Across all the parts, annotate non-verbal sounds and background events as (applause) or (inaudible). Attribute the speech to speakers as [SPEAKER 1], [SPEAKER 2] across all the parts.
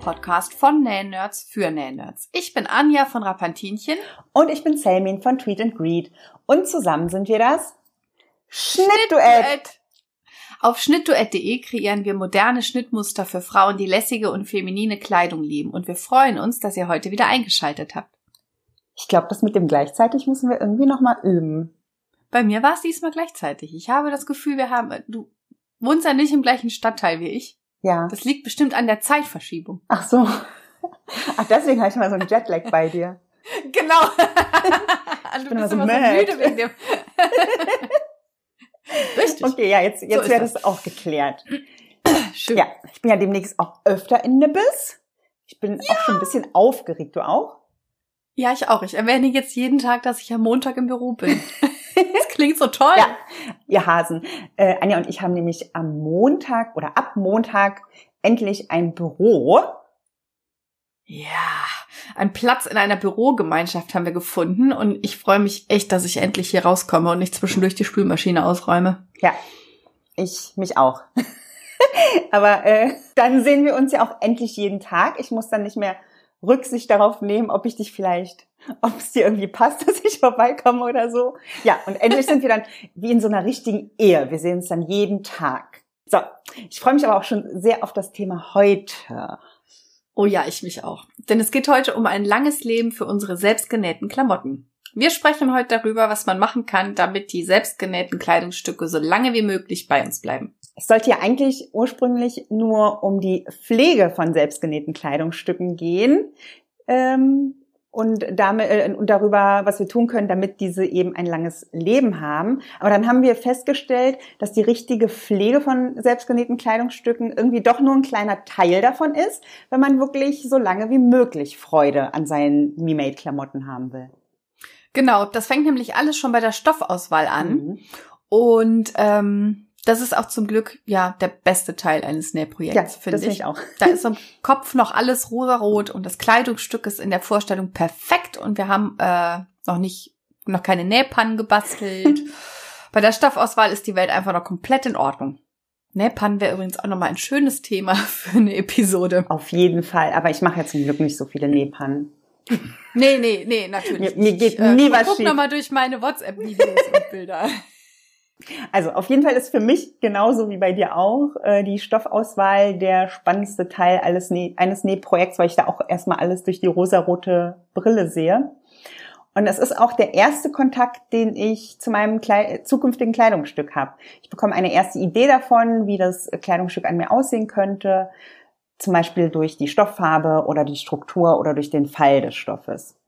[SPEAKER 1] dem Näh-Podcast von Näh-Nerds für Näh-Nerds. Ich bin Anja von Rapantinchen.
[SPEAKER 2] Und ich bin Selmin von Tweet and Greed. Und zusammen sind wir das Schnittduett.
[SPEAKER 1] Auf schnittduett.de kreieren wir moderne Schnittmuster für Frauen, die lässige und feminine Kleidung lieben. Und wir freuen uns, dass ihr heute wieder eingeschaltet habt.
[SPEAKER 2] Ich glaube, das mit dem gleichzeitig müssen wir irgendwie nochmal üben.
[SPEAKER 1] Bei mir war es diesmal gleichzeitig. Ich habe das Gefühl, wir haben, du wohnst ja nicht im gleichen Stadtteil wie ich.
[SPEAKER 2] Ja.
[SPEAKER 1] Das liegt bestimmt an der Zeitverschiebung.
[SPEAKER 2] Ach so. Ach, deswegen habe ich mal so einen Jetlag bei dir. (laughs)
[SPEAKER 1] Genau. (laughs)
[SPEAKER 2] du bin bist immer so, immer so müde wegen dem. (laughs) Richtig. Okay, ja, jetzt, jetzt so wäre das auch geklärt. (clears throat)
[SPEAKER 1] Schön.
[SPEAKER 2] Ja, ich bin ja demnächst auch öfter in Nibbes. Ich bin ja. auch schon ein bisschen aufgeregt. Du auch?
[SPEAKER 1] Ja, ich auch. Ich erwähne jetzt jeden Tag, dass ich am Montag im Büro bin. Klingt so toll.
[SPEAKER 2] Ja, ihr Hasen. Äh, Anja und ich haben nämlich am Montag oder ab Montag endlich ein Büro.
[SPEAKER 1] Ja, ein Platz in einer Bürogemeinschaft haben wir gefunden und ich freue mich echt, dass ich endlich hier rauskomme und nicht zwischendurch die Spülmaschine ausräume.
[SPEAKER 2] Ja, ich mich auch. (laughs) Aber äh, dann sehen wir uns ja auch endlich jeden Tag. Ich muss dann nicht mehr Rücksicht darauf nehmen, ob ich dich vielleicht, ob es dir irgendwie passt, (laughs) dass ich vorbeikomme oder so. Ja, und endlich sind wir dann wie in so einer richtigen Ehe. Wir sehen uns dann jeden Tag. So, ich freue mich aber auch schon sehr auf das Thema heute.
[SPEAKER 1] Oh ja, ich mich auch. Denn es geht heute um ein langes Leben für unsere selbstgenähten Klamotten. Wir sprechen heute darüber, was man machen kann, damit die selbstgenähten Kleidungsstücke so lange wie möglich bei uns bleiben.
[SPEAKER 2] Es sollte ja eigentlich ursprünglich nur um die Pflege von selbstgenähten Kleidungsstücken gehen. Ähm, und damit äh, und darüber, was wir tun können, damit diese eben ein langes Leben haben. Aber dann haben wir festgestellt, dass die richtige Pflege von selbstgenähten Kleidungsstücken irgendwie doch nur ein kleiner Teil davon ist, wenn man wirklich so lange wie möglich Freude an seinen Me-Made-Klamotten haben will.
[SPEAKER 1] Genau, das fängt nämlich alles schon bei der Stoffauswahl an. Mhm. Und ähm, das ist auch zum Glück ja der beste Teil eines Nähprojekts, ja, finde ich.
[SPEAKER 2] ich auch.
[SPEAKER 1] Da ist im Kopf noch alles rosarot und das Kleidungsstück ist in der Vorstellung perfekt und wir haben äh, noch nicht noch keine Nähpannen gebastelt. (laughs) Bei der Stoffauswahl ist die Welt einfach noch komplett in Ordnung. Nähpannen wäre übrigens auch nochmal ein schönes Thema (laughs) für eine Episode.
[SPEAKER 2] Auf jeden Fall, aber ich mache ja zum Glück nicht so viele Nähpannen.
[SPEAKER 1] Nee, nee, nee, natürlich.
[SPEAKER 2] Mir, mir geht ich, äh, nie was
[SPEAKER 1] guck
[SPEAKER 2] schief.
[SPEAKER 1] Guck nochmal durch meine WhatsApp-Videos und Bilder. (laughs)
[SPEAKER 2] Also auf jeden Fall ist für mich genauso wie bei dir auch äh, die Stoffauswahl der spannendste Teil eines Nähprojekts, weil ich da auch erstmal alles durch die rosarote Brille sehe. Und es ist auch der erste Kontakt, den ich zu meinem zukünftigen Kleidungsstück habe. Ich bekomme eine erste Idee davon, wie das Kleidungsstück an mir aussehen könnte, zum Beispiel durch die Stofffarbe oder die Struktur oder durch den Fall des Stoffes.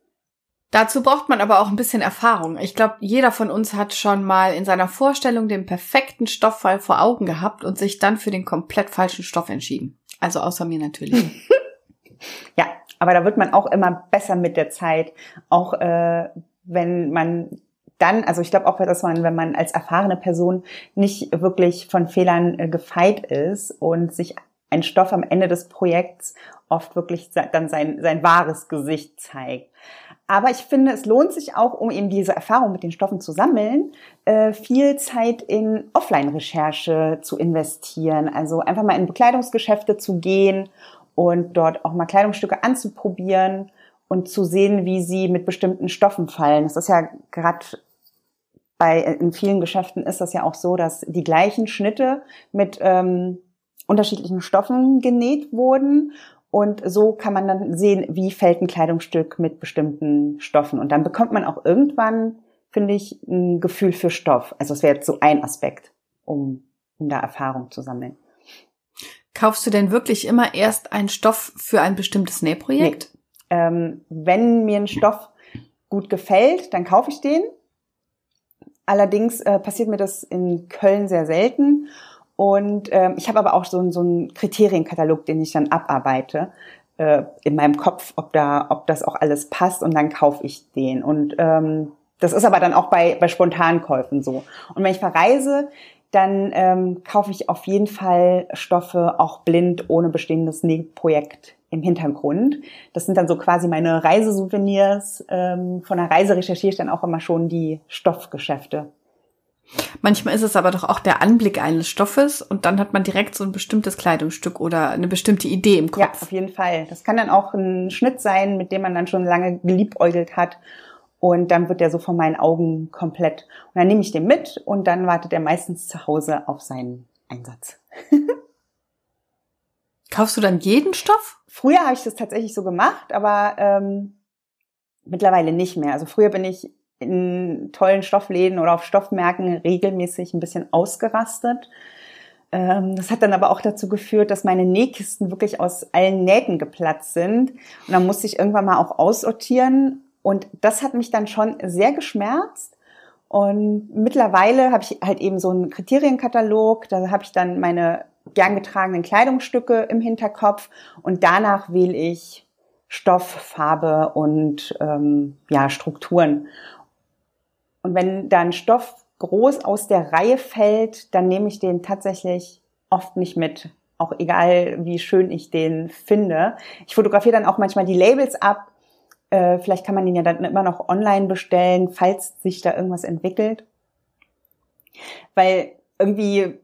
[SPEAKER 1] Dazu braucht man aber auch ein bisschen Erfahrung. Ich glaube, jeder von uns hat schon mal in seiner Vorstellung den perfekten Stofffall vor Augen gehabt und sich dann für den komplett falschen Stoff entschieden. Also außer mir natürlich. (laughs)
[SPEAKER 2] ja, aber da wird man auch immer besser mit der Zeit. Auch äh, wenn man dann, also ich glaube auch, dass man, wenn man als erfahrene Person nicht wirklich von Fehlern äh, gefeit ist und sich ein Stoff am Ende des Projekts oft wirklich dann sein, sein wahres Gesicht zeigt. Aber ich finde, es lohnt sich auch, um eben diese Erfahrung mit den Stoffen zu sammeln, äh, viel Zeit in Offline-Recherche zu investieren. Also einfach mal in Bekleidungsgeschäfte zu gehen und dort auch mal Kleidungsstücke anzuprobieren und zu sehen, wie sie mit bestimmten Stoffen fallen. Das ist ja gerade bei in vielen Geschäften ist das ja auch so, dass die gleichen Schnitte mit ähm, unterschiedlichen Stoffen genäht wurden und so kann man dann sehen, wie fällt ein Kleidungsstück mit bestimmten Stoffen. Und dann bekommt man auch irgendwann, finde ich, ein Gefühl für Stoff. Also es wäre jetzt so ein Aspekt, um, um da Erfahrung zu sammeln.
[SPEAKER 1] Kaufst du denn wirklich immer erst einen Stoff für ein bestimmtes Nähprojekt?
[SPEAKER 2] Nee. Ähm, wenn mir ein Stoff gut gefällt, dann kaufe ich den. Allerdings äh, passiert mir das in Köln sehr selten. Und ähm, ich habe aber auch so, so einen Kriterienkatalog, den ich dann abarbeite äh, in meinem Kopf, ob da, ob das auch alles passt und dann kaufe ich den. Und ähm, das ist aber dann auch bei, bei Spontankäufen so. Und wenn ich verreise, dann ähm, kaufe ich auf jeden Fall Stoffe auch blind ohne bestehendes Nähprojekt im Hintergrund. Das sind dann so quasi meine Reisesouvenirs. Ähm, von der Reise recherchiere ich dann auch immer schon die Stoffgeschäfte.
[SPEAKER 1] Manchmal ist es aber doch auch der Anblick eines Stoffes und dann hat man direkt so ein bestimmtes Kleidungsstück oder eine bestimmte Idee im Kopf.
[SPEAKER 2] Ja, auf jeden Fall. Das kann dann auch ein Schnitt sein, mit dem man dann schon lange geliebäugelt hat. Und dann wird der so vor meinen Augen komplett. Und dann nehme ich den mit und dann wartet er meistens zu Hause auf seinen Einsatz. (laughs)
[SPEAKER 1] Kaufst du dann jeden Stoff?
[SPEAKER 2] Früher habe ich das tatsächlich so gemacht, aber ähm, mittlerweile nicht mehr. Also früher bin ich in tollen Stoffläden oder auf Stoffmärkten regelmäßig ein bisschen ausgerastet. Ähm, das hat dann aber auch dazu geführt, dass meine Nähkisten wirklich aus allen Nähten geplatzt sind. Und dann musste ich irgendwann mal auch aussortieren. Und das hat mich dann schon sehr geschmerzt. Und mittlerweile habe ich halt eben so einen Kriterienkatalog. Da habe ich dann meine gern getragenen Kleidungsstücke im Hinterkopf und danach wähle ich Stoff, Farbe und ähm, ja Strukturen. Und wenn dann Stoff groß aus der Reihe fällt, dann nehme ich den tatsächlich oft nicht mit. Auch egal, wie schön ich den finde. Ich fotografiere dann auch manchmal die Labels ab. Äh, vielleicht kann man den ja dann immer noch online bestellen, falls sich da irgendwas entwickelt. Weil irgendwie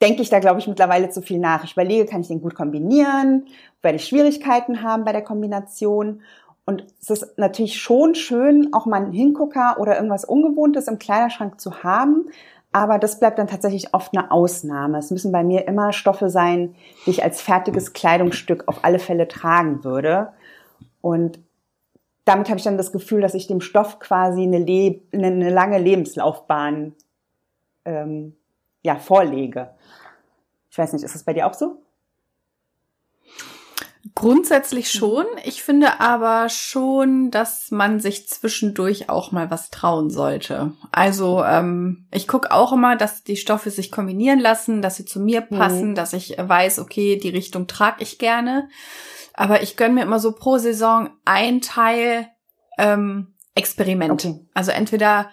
[SPEAKER 2] denke ich da, glaube ich, mittlerweile zu viel nach. Ich überlege, kann ich den gut kombinieren? Werde ich Schwierigkeiten haben bei der Kombination? Und es ist natürlich schon schön, auch mal einen Hingucker oder irgendwas Ungewohntes im Kleiderschrank zu haben. Aber das bleibt dann tatsächlich oft eine Ausnahme. Es müssen bei mir immer Stoffe sein, die ich als fertiges Kleidungsstück auf alle Fälle tragen würde. Und damit habe ich dann das Gefühl, dass ich dem Stoff quasi eine, Le eine lange Lebenslaufbahn ähm, ja, vorlege. Ich weiß nicht, ist das bei dir auch so?
[SPEAKER 1] Grundsätzlich schon. Ich finde aber schon, dass man sich zwischendurch auch mal was trauen sollte. Also ähm, ich gucke auch immer, dass die Stoffe sich kombinieren lassen, dass sie zu mir passen, mhm. dass ich weiß, okay, die Richtung trage ich gerne. Aber ich gönne mir immer so pro Saison ein Teil ähm, Experiment. Okay. Also entweder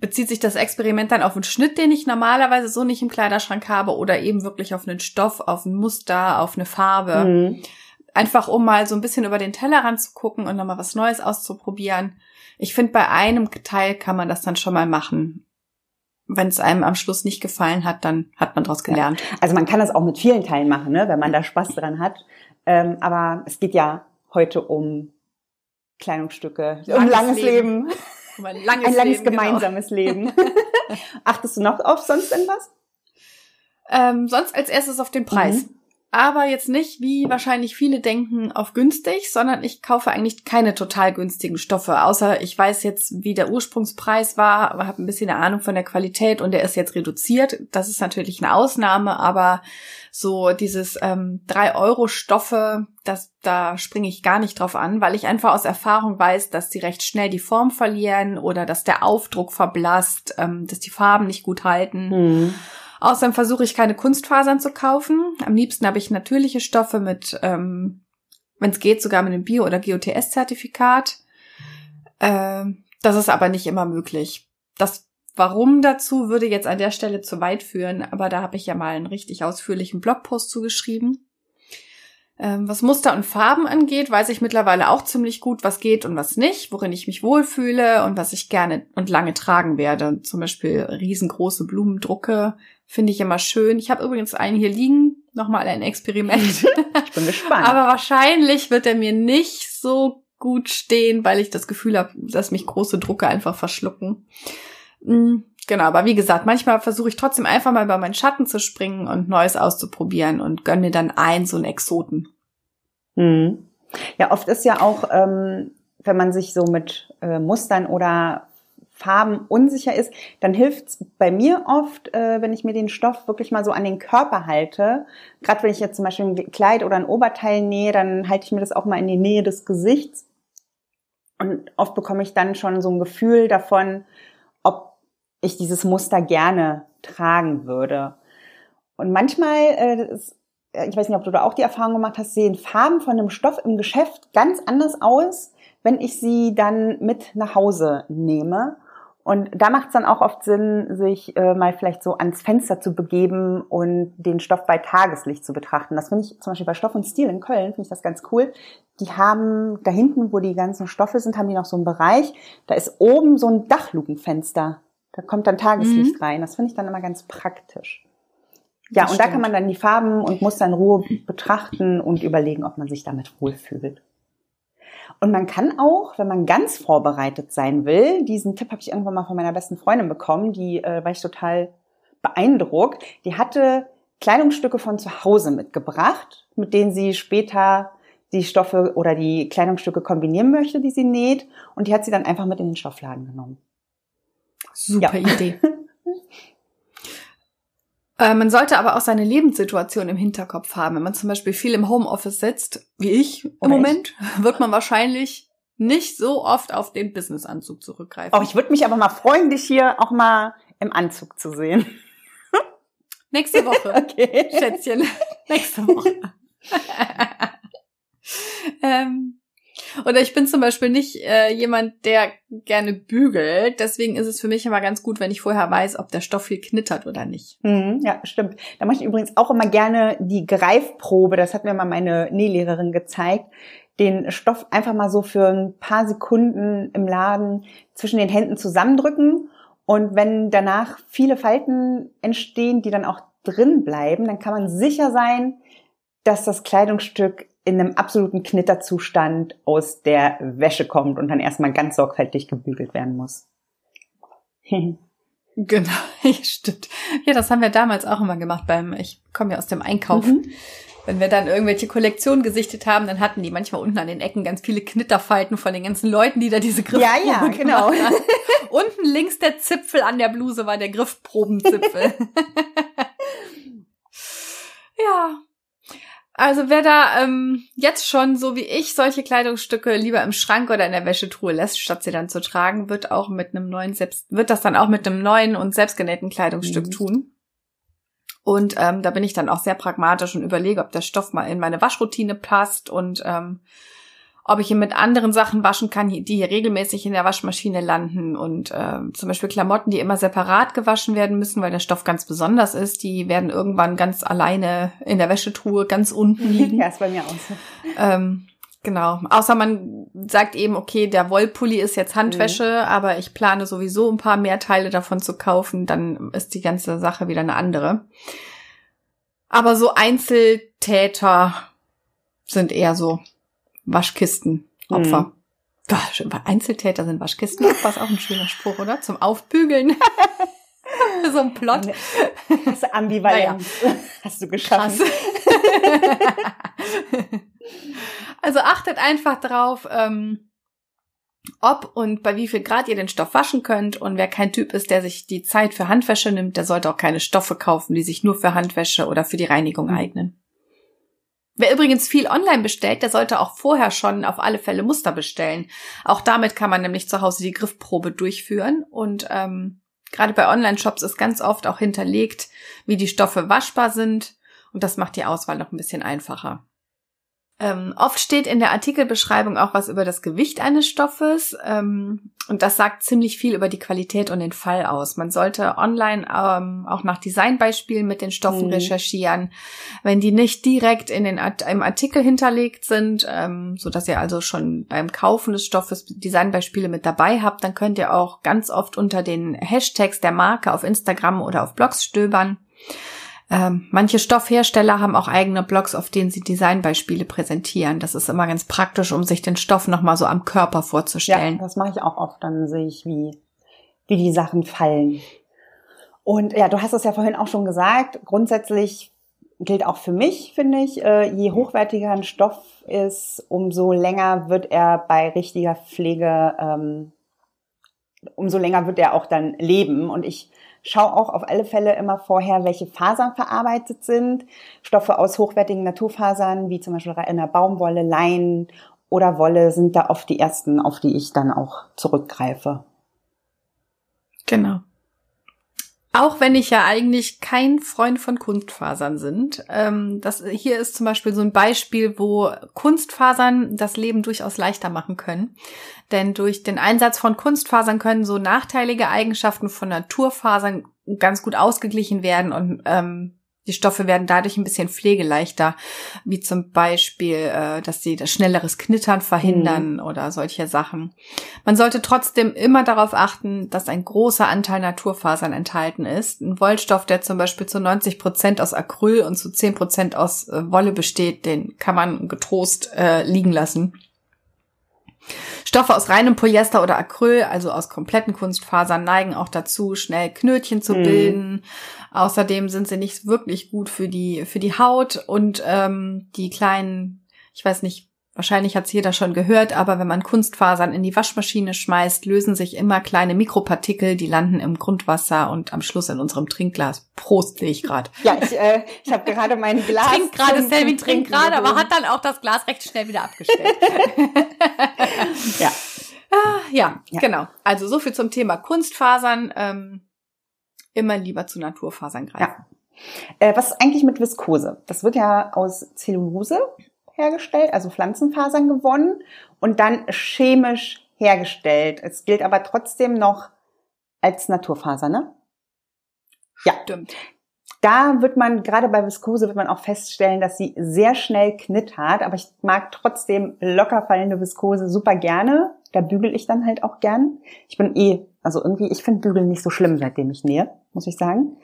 [SPEAKER 1] bezieht sich das Experiment dann auf einen Schnitt, den ich normalerweise so nicht im Kleiderschrank habe, oder eben wirklich auf einen Stoff, auf ein Muster, auf eine Farbe. Mhm. Einfach um mal so ein bisschen über den Tellerrand zu gucken und nochmal was Neues auszuprobieren. Ich finde, bei einem Teil kann man das dann schon mal machen. Wenn es einem am Schluss nicht gefallen hat, dann hat man daraus gelernt.
[SPEAKER 2] Ja. Also man kann das auch mit vielen Teilen machen, ne, wenn man da Spaß dran hat. Ähm, aber es geht ja heute um Kleidungsstücke, langes um langes Leben. Leben. Um ein langes, ein langes Leben, genau. gemeinsames genau. Leben. (laughs) Achtest du noch auf sonst irgendwas?
[SPEAKER 1] Ähm, sonst als erstes auf den Preis. Mhm aber jetzt nicht, wie wahrscheinlich viele denken, auf günstig, sondern ich kaufe eigentlich keine total günstigen Stoffe, außer ich weiß jetzt, wie der Ursprungspreis war, aber habe ein bisschen eine Ahnung von der Qualität und der ist jetzt reduziert. Das ist natürlich eine Ausnahme, aber so dieses ähm, 3-Euro-Stoffe, das, da springe ich gar nicht drauf an, weil ich einfach aus Erfahrung weiß, dass sie recht schnell die Form verlieren oder dass der Aufdruck verblasst, ähm, dass die Farben nicht gut halten. Mhm. Außerdem versuche ich keine Kunstfasern zu kaufen. Am liebsten habe ich natürliche Stoffe mit, ähm, wenn es geht, sogar mit einem Bio- oder GOTS-Zertifikat. Äh, das ist aber nicht immer möglich. Das Warum dazu würde jetzt an der Stelle zu weit führen, aber da habe ich ja mal einen richtig ausführlichen Blogpost zugeschrieben. Ähm, was Muster und Farben angeht, weiß ich mittlerweile auch ziemlich gut, was geht und was nicht, worin ich mich wohlfühle und was ich gerne und lange tragen werde. Zum Beispiel riesengroße Blumendrucke Finde ich immer schön. Ich habe übrigens einen hier liegen. Nochmal ein Experiment. (laughs)
[SPEAKER 2] ich bin gespannt.
[SPEAKER 1] Aber wahrscheinlich wird er mir nicht so gut stehen, weil ich das Gefühl habe, dass mich große Drucke einfach verschlucken. Mm, genau, aber wie gesagt, manchmal versuche ich trotzdem einfach mal über meinen Schatten zu springen und Neues auszuprobieren und gönne mir dann ein so einen Exoten.
[SPEAKER 2] Mhm. Ja, oft ist ja auch, ähm, wenn man sich so mit äh, Mustern oder Farben unsicher ist, dann hilft's bei mir oft, äh, wenn ich mir den Stoff wirklich mal so an den Körper halte. Gerade wenn ich jetzt zum Beispiel ein Kleid oder ein Oberteil nähe, dann halte ich mir das auch mal in die Nähe des Gesichts. Und oft bekomme ich dann schon so ein Gefühl davon, ob ich dieses Muster gerne tragen würde. Und manchmal, äh, ich weiß nicht, ob du da auch die Erfahrung gemacht hast, sehen Farben von einem Stoff im Geschäft ganz anders aus, wenn ich sie dann mit nach Hause nehme. Und da macht es dann auch oft Sinn, sich äh, mal vielleicht so ans Fenster zu begeben und den Stoff bei Tageslicht zu betrachten. Das finde ich zum Beispiel bei Stoff und Stil in Köln, finde ich das ganz cool. Die haben da hinten, wo die ganzen Stoffe sind, haben die noch so einen Bereich. Da ist oben so ein Dachlukenfenster. Da kommt dann Tageslicht mhm. rein. Das finde ich dann immer ganz praktisch. Ja, das und stimmt. da kann man dann die Farben und Muster in Ruhe betrachten und überlegen, ob man sich damit wohlfühlt. Und man kann auch, wenn man ganz vorbereitet sein will, diesen Tipp habe ich irgendwann mal von meiner besten Freundin bekommen, die äh, war ich total beeindruckt. Die hatte Kleidungsstücke von zu Hause mitgebracht, mit denen sie später die Stoffe oder die Kleidungsstücke kombinieren möchte, die sie näht. Und die hat sie dann einfach mit in den Stoffladen genommen.
[SPEAKER 1] Super ja. Idee. (laughs) Äh, man sollte aber auch seine Lebenssituation im Hinterkopf haben. Wenn man zum Beispiel viel im Homeoffice sitzt, wie ich im Oder Moment, ich? (laughs) wird man wahrscheinlich nicht so oft auf den Businessanzug zurückgreifen.
[SPEAKER 2] Oh, ich würde mich aber mal freuen, dich hier auch mal im Anzug zu sehen. (laughs)
[SPEAKER 1] Nächste Woche. (laughs) Okay. Schätzchen. Nächste Woche. ähm, oder ich bin zum Beispiel nicht äh, jemand, der gerne bügelt. Deswegen ist es für mich immer ganz gut, wenn ich vorher weiß, ob der Stoff viel knittert oder nicht.
[SPEAKER 2] Mhm, ja, stimmt. Da mache ich übrigens auch immer gerne die Greifprobe. Das hat mir mal meine Nählehrerin gezeigt. Den Stoff einfach mal so für ein paar Sekunden im Laden zwischen den Händen zusammendrücken. Und wenn danach viele Falten entstehen, die dann auch drin bleiben, dann kann man sicher sein, dass das Kleidungsstück in einem absoluten Knitterzustand aus der Wäsche kommt und dann erstmal ganz sorgfältig gebügelt werden muss. (laughs)
[SPEAKER 1] genau, (laughs) stimmt. Ja, das haben wir damals auch immer gemacht beim, ich komme ja aus dem Einkauf. Mhm. Wenn wir dann irgendwelche Kollektionen gesichtet haben, dann hatten die manchmal unten an den Ecken ganz viele Knitterfalten von den ganzen Leuten, die da diese Griffproben Ja, ja, genau. (laughs) unten links der Zipfel an der Bluse war der Griffprobenzipfel. ja, also wer da ähm, jetzt schon, so wie ich, solche Kleidungsstücke lieber im Schrank oder in der Wäschetruhe lässt, statt sie dann zu tragen, wird auch mit einem neuen selbst, wird das dann auch mit einem neuen und selbstgenähten Kleidungsstück mhm. tun. Und ähm, da bin ich dann auch sehr pragmatisch und überlege, ob der Stoff mal in meine Waschroutine passt und ähm, ob ich ihn mit anderen Sachen waschen kann, die hier regelmäßig in der Waschmaschine landen und äh, zum Beispiel Klamotten, die immer separat gewaschen werden müssen, weil der Stoff ganz besonders ist, die werden irgendwann ganz alleine in der Wäschetruhe ganz unten (laughs) liegen.
[SPEAKER 2] ja, ist bei mir auch so.
[SPEAKER 1] Ähm, genau. Außer man sagt eben, okay, der Wollpulli ist jetzt Handwäsche, mhm. aber ich plane sowieso ein paar mehr Teile davon zu kaufen, dann ist die ganze Sache wieder eine andere. Aber so Einzeltäter sind eher so Waschkistenopfer. Mhm. Boah, Einzeltäter sind Waschkistenopfer, ist auch ein schöner Spruch, oder? Zum Aufbügeln. (laughs) so ein Plot.
[SPEAKER 2] Hast du ambivalent. Naja. Hast du geschaffen. (laughs)
[SPEAKER 1] also achtet einfach drauf, ähm, ob und bei wie viel Grad ihr den Stoff waschen könnt. Und wer kein Typ ist, der sich die Zeit für Handwäsche nimmt, der sollte auch keine Stoffe kaufen, die sich nur für Handwäsche oder für die Reinigung mhm. eignen. Wer übrigens viel online bestellt, der sollte auch vorher schon auf alle Fälle Muster bestellen. Auch damit kann man nämlich zu Hause die Griffprobe durchführen. Und ähm, gerade bei Online-Shops ist ganz oft auch hinterlegt, wie die Stoffe waschbar sind. Und das macht die Auswahl noch ein bisschen einfacher. Ähm, oft steht in der Artikelbeschreibung auch was über das Gewicht eines Stoffes ähm, und das sagt ziemlich viel über die Qualität und den Fall aus. Man sollte online ähm, auch nach Designbeispielen mit den Stoffen mhm. recherchieren, wenn die nicht direkt in den im Artikel hinterlegt sind, ähm, so dass ihr also schon beim Kaufen des Stoffes Designbeispiele mit dabei habt, dann könnt ihr auch ganz oft unter den Hashtags der Marke auf Instagram oder auf Blogs stöbern. Ähm, manche Stoffhersteller haben auch eigene Blogs, auf denen sie Designbeispiele präsentieren. Das ist immer ganz praktisch, um sich den Stoff nochmal so am Körper vorzustellen.
[SPEAKER 2] Ja, das mache ich auch oft. Dann sehe ich, wie, wie die Sachen fallen. Und ja, du hast es ja vorhin auch schon gesagt. Grundsätzlich gilt auch für mich, finde ich, äh, je hochwertiger ein Stoff ist, umso länger wird er bei richtiger Pflege, ähm, umso länger wird er auch dann leben. Und ich Schau auch auf alle Fälle immer vorher, welche Fasern verarbeitet sind. Stoffe aus hochwertigen Naturfasern, wie zum Beispiel in der Baumwolle, Leinen oder Wolle, sind da oft die ersten, auf die ich dann auch zurückgreife.
[SPEAKER 1] Genau. Auch wenn ich ja eigentlich kein Freund von Kunstfasern sind. Ähm, das hier ist zum Beispiel so ein Beispiel, wo Kunstfasern das Leben durchaus leichter machen können. Denn durch den Einsatz von Kunstfasern können so nachteilige Eigenschaften von Naturfasern ganz gut ausgeglichen werden und ähm, Die Stoffe werden dadurch ein bisschen pflegeleichter, wie zum Beispiel, äh, dass sie das schnelleres Knittern verhindern mhm. oder solche Sachen. Man sollte trotzdem immer darauf achten, dass ein großer Anteil Naturfasern enthalten ist. Ein Wollstoff, der zum Beispiel zu 90 Prozent aus Acryl und zu 10 Prozent aus äh, Wolle besteht, den kann man getrost äh, liegen lassen. Stoffe aus reinem Polyester oder Acryl, also aus kompletten Kunstfasern, neigen auch dazu, schnell Knötchen zu mhm. Außerdem sind sie nicht wirklich gut für die für die Haut und ähm, die kleinen, ich weiß nicht, Wahrscheinlich hat es jeder schon gehört, aber wenn man Kunstfasern in die Waschmaschine schmeißt, lösen sich immer kleine Mikropartikel, die landen im Grundwasser und am Schluss in unserem Trinkglas. Prost, sehe ich gerade.
[SPEAKER 2] Ja, ich, äh, ich habe gerade mein (laughs) Glas.
[SPEAKER 1] Trinkt gerade, Selvi trinkt gerade, aber hat dann auch das Glas recht schnell wieder abgestellt. (laughs) (laughs) ja. Ah, ja. ja, genau. Also so viel zum Thema Kunstfasern. Ähm, immer lieber zu Naturfasern greifen. Ja.
[SPEAKER 2] Äh, was ist eigentlich mit Viskose? Das wird ja aus Zellulose hergestellt, also Pflanzenfasern gewonnen und dann chemisch hergestellt. Es gilt aber trotzdem noch als Naturfaser, ne?
[SPEAKER 1] Ja. Stimmt.
[SPEAKER 2] Da wird man, gerade bei Viskose wird man auch feststellen, dass sie sehr schnell knittert, aber ich mag trotzdem locker fallende Viskose super gerne. Da bügel ich dann halt auch gern. Ich bin eh, also irgendwie, ich finde Bügeln nicht so schlimm, seitdem ich nähe, muss ich sagen.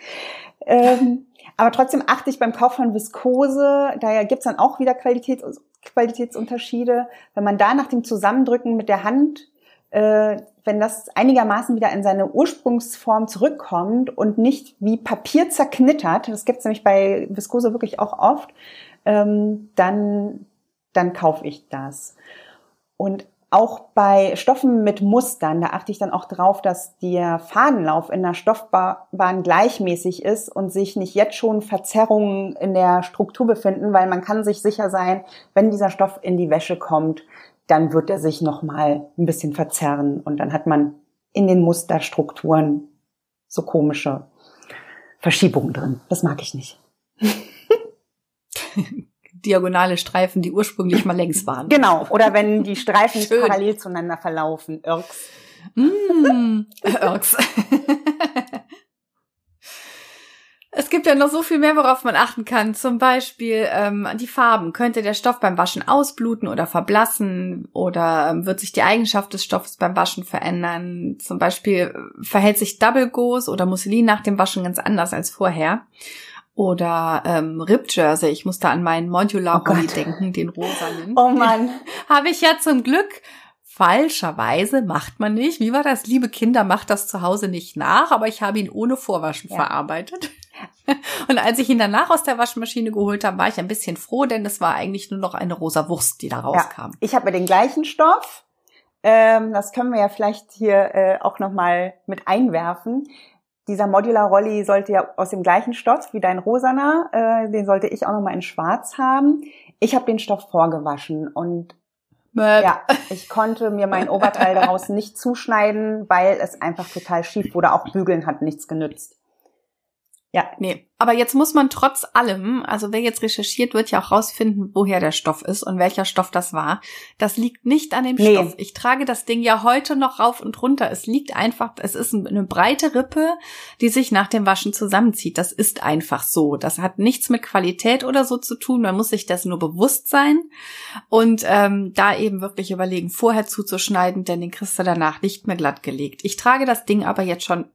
[SPEAKER 2] Ähm, aber trotzdem achte ich beim Kauf von Viskose, daher gibt's dann auch wieder Qualitäts Qualitätsunterschiede. Wenn man da nach dem Zusammendrücken mit der Hand, äh, wenn das einigermaßen wieder in seine Ursprungsform zurückkommt und nicht wie Papier zerknittert, das gibt's nämlich bei Viskose wirklich auch oft, ähm, dann, dann kaufe ich das. Und auch bei Stoffen mit Mustern, da achte ich dann auch drauf, dass der Fadenlauf in der Stoffbahn gleichmäßig ist und sich nicht jetzt schon Verzerrungen in der Struktur befinden, weil man kann sich sicher sein, wenn dieser Stoff in die Wäsche kommt, dann wird er sich nochmal ein bisschen verzerren und dann hat man in den Musterstrukturen so komische Verschiebungen drin. Das mag ich nicht.
[SPEAKER 1] Diagonale Streifen, die ursprünglich mal längs waren.
[SPEAKER 2] Genau. Oder wenn die Streifen (laughs) nicht parallel zueinander verlaufen. Irks.
[SPEAKER 1] Mm, (laughs) Irks. (laughs) Es gibt ja noch so viel mehr, worauf man achten kann. Zum Beispiel ähm, die Farben. Könnte der Stoff beim Waschen ausbluten oder verblassen? Oder ähm, wird sich die Eigenschaft des Stoffes beim Waschen verändern? Zum Beispiel äh, verhält sich Double Gauze oder Musselin nach dem Waschen ganz anders als vorher. Oder ähm, Rip Jersey, ich musste an meinen Modular oh denken, den rosanen.
[SPEAKER 2] Oh Mann. (laughs)
[SPEAKER 1] Habe ich ja zum Glück falscherweise macht man nicht. Wie war das? Liebe Kinder, macht das zu Hause nicht nach, aber ich habe ihn ohne Vorwaschen ja. verarbeitet. (laughs) Und als ich ihn danach aus der Waschmaschine geholt habe, war ich ein bisschen froh, denn es war eigentlich nur noch eine rosa Wurst, die da rauskam.
[SPEAKER 2] Ja. Ich habe den gleichen Stoff. Ähm, das können wir ja vielleicht hier äh, auch nochmal mit einwerfen dieser Modular Rolli sollte ja aus dem gleichen Stoff wie dein rosaner, äh, den sollte ich auch nochmal in schwarz haben. Ich habe den Stoff vorgewaschen und Möp. ja, ich konnte mir mein Oberteil (laughs) daraus nicht zuschneiden, weil es einfach total schief wurde. Auch bügeln hat nichts genützt.
[SPEAKER 1] Ja. Nee. Aber jetzt muss man trotz allem, also wer jetzt recherchiert, wird ja auch rausfinden, woher der Stoff ist und welcher Stoff das war. Das liegt nicht an dem nee. Stoff. Ich trage das Ding ja heute noch rauf und runter. Es liegt einfach, es ist eine breite Rippe, die sich nach dem Waschen zusammenzieht. Das ist einfach so. Das hat nichts mit Qualität oder so zu tun. Man muss sich das nur bewusst sein und ähm, da eben wirklich überlegen, vorher zuzuschneiden, denn den kriegst du danach nicht mehr glatt gelegt. Ich trage das Ding aber jetzt schon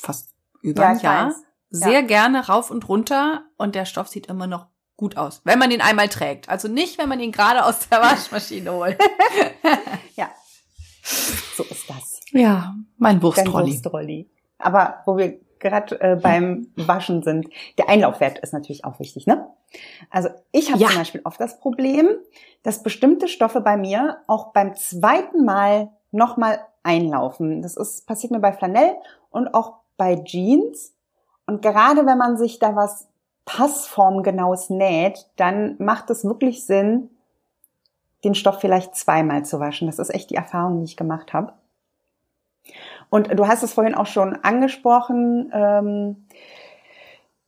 [SPEAKER 1] fast über ja, ein Jahr. Weiß sehr ja. gerne rauf und runter und der Stoff sieht immer noch gut aus, wenn man ihn einmal trägt. Also nicht, wenn man ihn gerade aus der Waschmaschine holt. (laughs)
[SPEAKER 2] ja, so ist das.
[SPEAKER 1] Ja, mein Wurstrolli.
[SPEAKER 2] Wurstrolli. Aber wo wir gerade äh, beim Waschen sind, der Einlaufwert ist natürlich auch wichtig, ne? Also ich habe ja. zum Beispiel oft das Problem, dass bestimmte Stoffe bei mir auch beim zweiten Mal nochmal einlaufen. Das ist passiert mir bei Flanell und auch bei Jeans. Und gerade wenn man sich da was passformgenaues näht, dann macht es wirklich Sinn, den Stoff vielleicht zweimal zu waschen. Das ist echt die Erfahrung, die ich gemacht habe. Und du hast es vorhin auch schon angesprochen, ähm,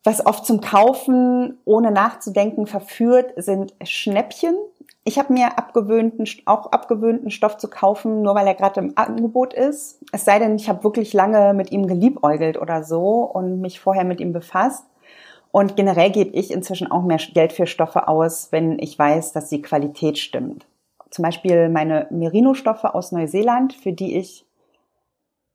[SPEAKER 2] was oft zum Kaufen ohne nachzudenken verführt, sind Schnäppchen. Ich habe mir abgewöhnten, auch abgewöhnten Stoff zu kaufen, nur weil er gerade im Angebot ist. Es sei denn, ich habe wirklich lange mit ihm geliebäugelt oder so und mich vorher mit ihm befasst. Und generell gebe ich inzwischen auch mehr Geld für Stoffe aus, wenn ich weiß, dass die Qualität stimmt. Zum Beispiel meine Merino-Stoffe aus Neuseeland, für die ich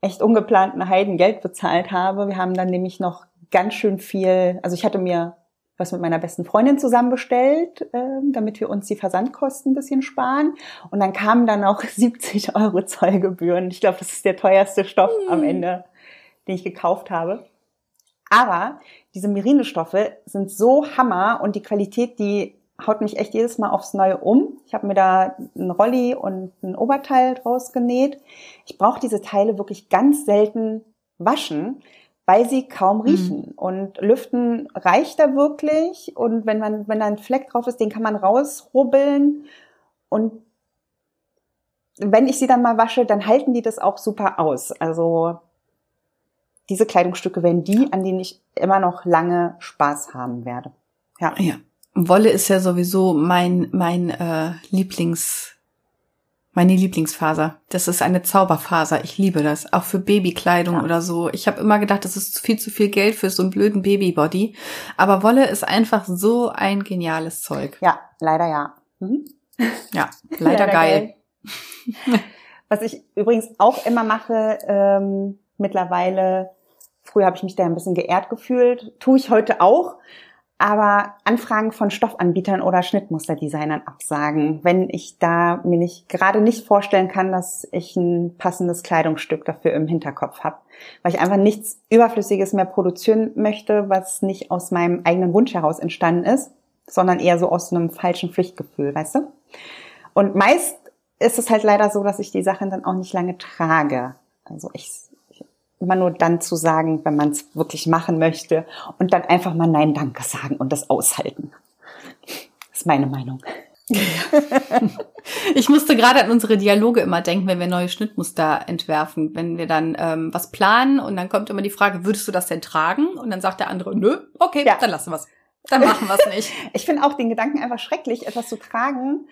[SPEAKER 2] echt ungeplanten Heiden Geld bezahlt habe. Wir haben dann nämlich noch ganz schön viel, also ich hatte mir was mit meiner besten Freundin zusammen bestellt, äh, damit wir uns die Versandkosten ein bisschen sparen. Und dann kamen dann auch (laughs) 70 Euro Zollgebühren. Ich glaube, das ist der teuerste Stoff hm. am Ende, den ich gekauft habe. Aber diese Merino-Stoffe sind so Hammer und die Qualität, die haut mich echt jedes Mal aufs Neue um. Ich habe mir da einen Rolli und ein Oberteil draus genäht. Ich brauche diese Teile wirklich ganz selten waschen, weil sie kaum mhm. riechen. Mhm. Und lüften reicht da wirklich. Und wenn man, wenn da ein Fleck drauf ist, den kann man rausrubbeln. Und wenn ich sie dann mal wasche, dann halten die das auch super aus. Also diese Kleidungsstücke werden die, an denen ich immer noch lange Spaß haben werde.
[SPEAKER 1] Ja. ja. Wolle ist ja sowieso mein mein äh, Lieblings meine Lieblingsfaser. Das ist eine Zauberfaser. Ich liebe das. Auch für Babykleidung ja. oder so. Ich habe immer gedacht, das ist viel zu viel Geld für so einen blöden Babybody. Aber Wolle ist einfach so ein geniales Zeug.
[SPEAKER 2] Ja, leider ja.
[SPEAKER 1] Mhm. Ja, leider, leider geil.
[SPEAKER 2] geil. Was ich übrigens auch immer mache, ähm, mittlerweile, früher habe ich mich da ein bisschen geehrt gefühlt, tue ich heute auch, aber Anfragen von Stoffanbietern oder Schnittmusterdesignern absagen, wenn ich da mir nicht gerade nicht vorstellen kann, dass ich ein passendes Kleidungsstück dafür im Hinterkopf habe, weil ich einfach nichts Überflüssiges mehr produzieren möchte, was nicht aus meinem eigenen Wunsch heraus entstanden ist, sondern eher so aus einem falschen Pflichtgefühl, weißt du? Und meist ist es halt leider so, dass ich die Sachen dann auch nicht lange trage. Also ich immer nur dann zu sagen, wenn man es wirklich machen möchte und dann einfach mal Nein, danke sagen und das aushalten. Das ist meine Meinung. (laughs)
[SPEAKER 1] ich musste gerade an unsere Dialoge immer denken, wenn wir neue Schnittmuster entwerfen, wenn wir dann ähm, was planen und dann kommt immer die Frage, würdest du das denn tragen? Und dann sagt der andere, nö, okay, ja. dann lassen wir es. Dann machen wir es nicht. (laughs)
[SPEAKER 2] ich finde auch den Gedanken einfach schrecklich, etwas zu tragen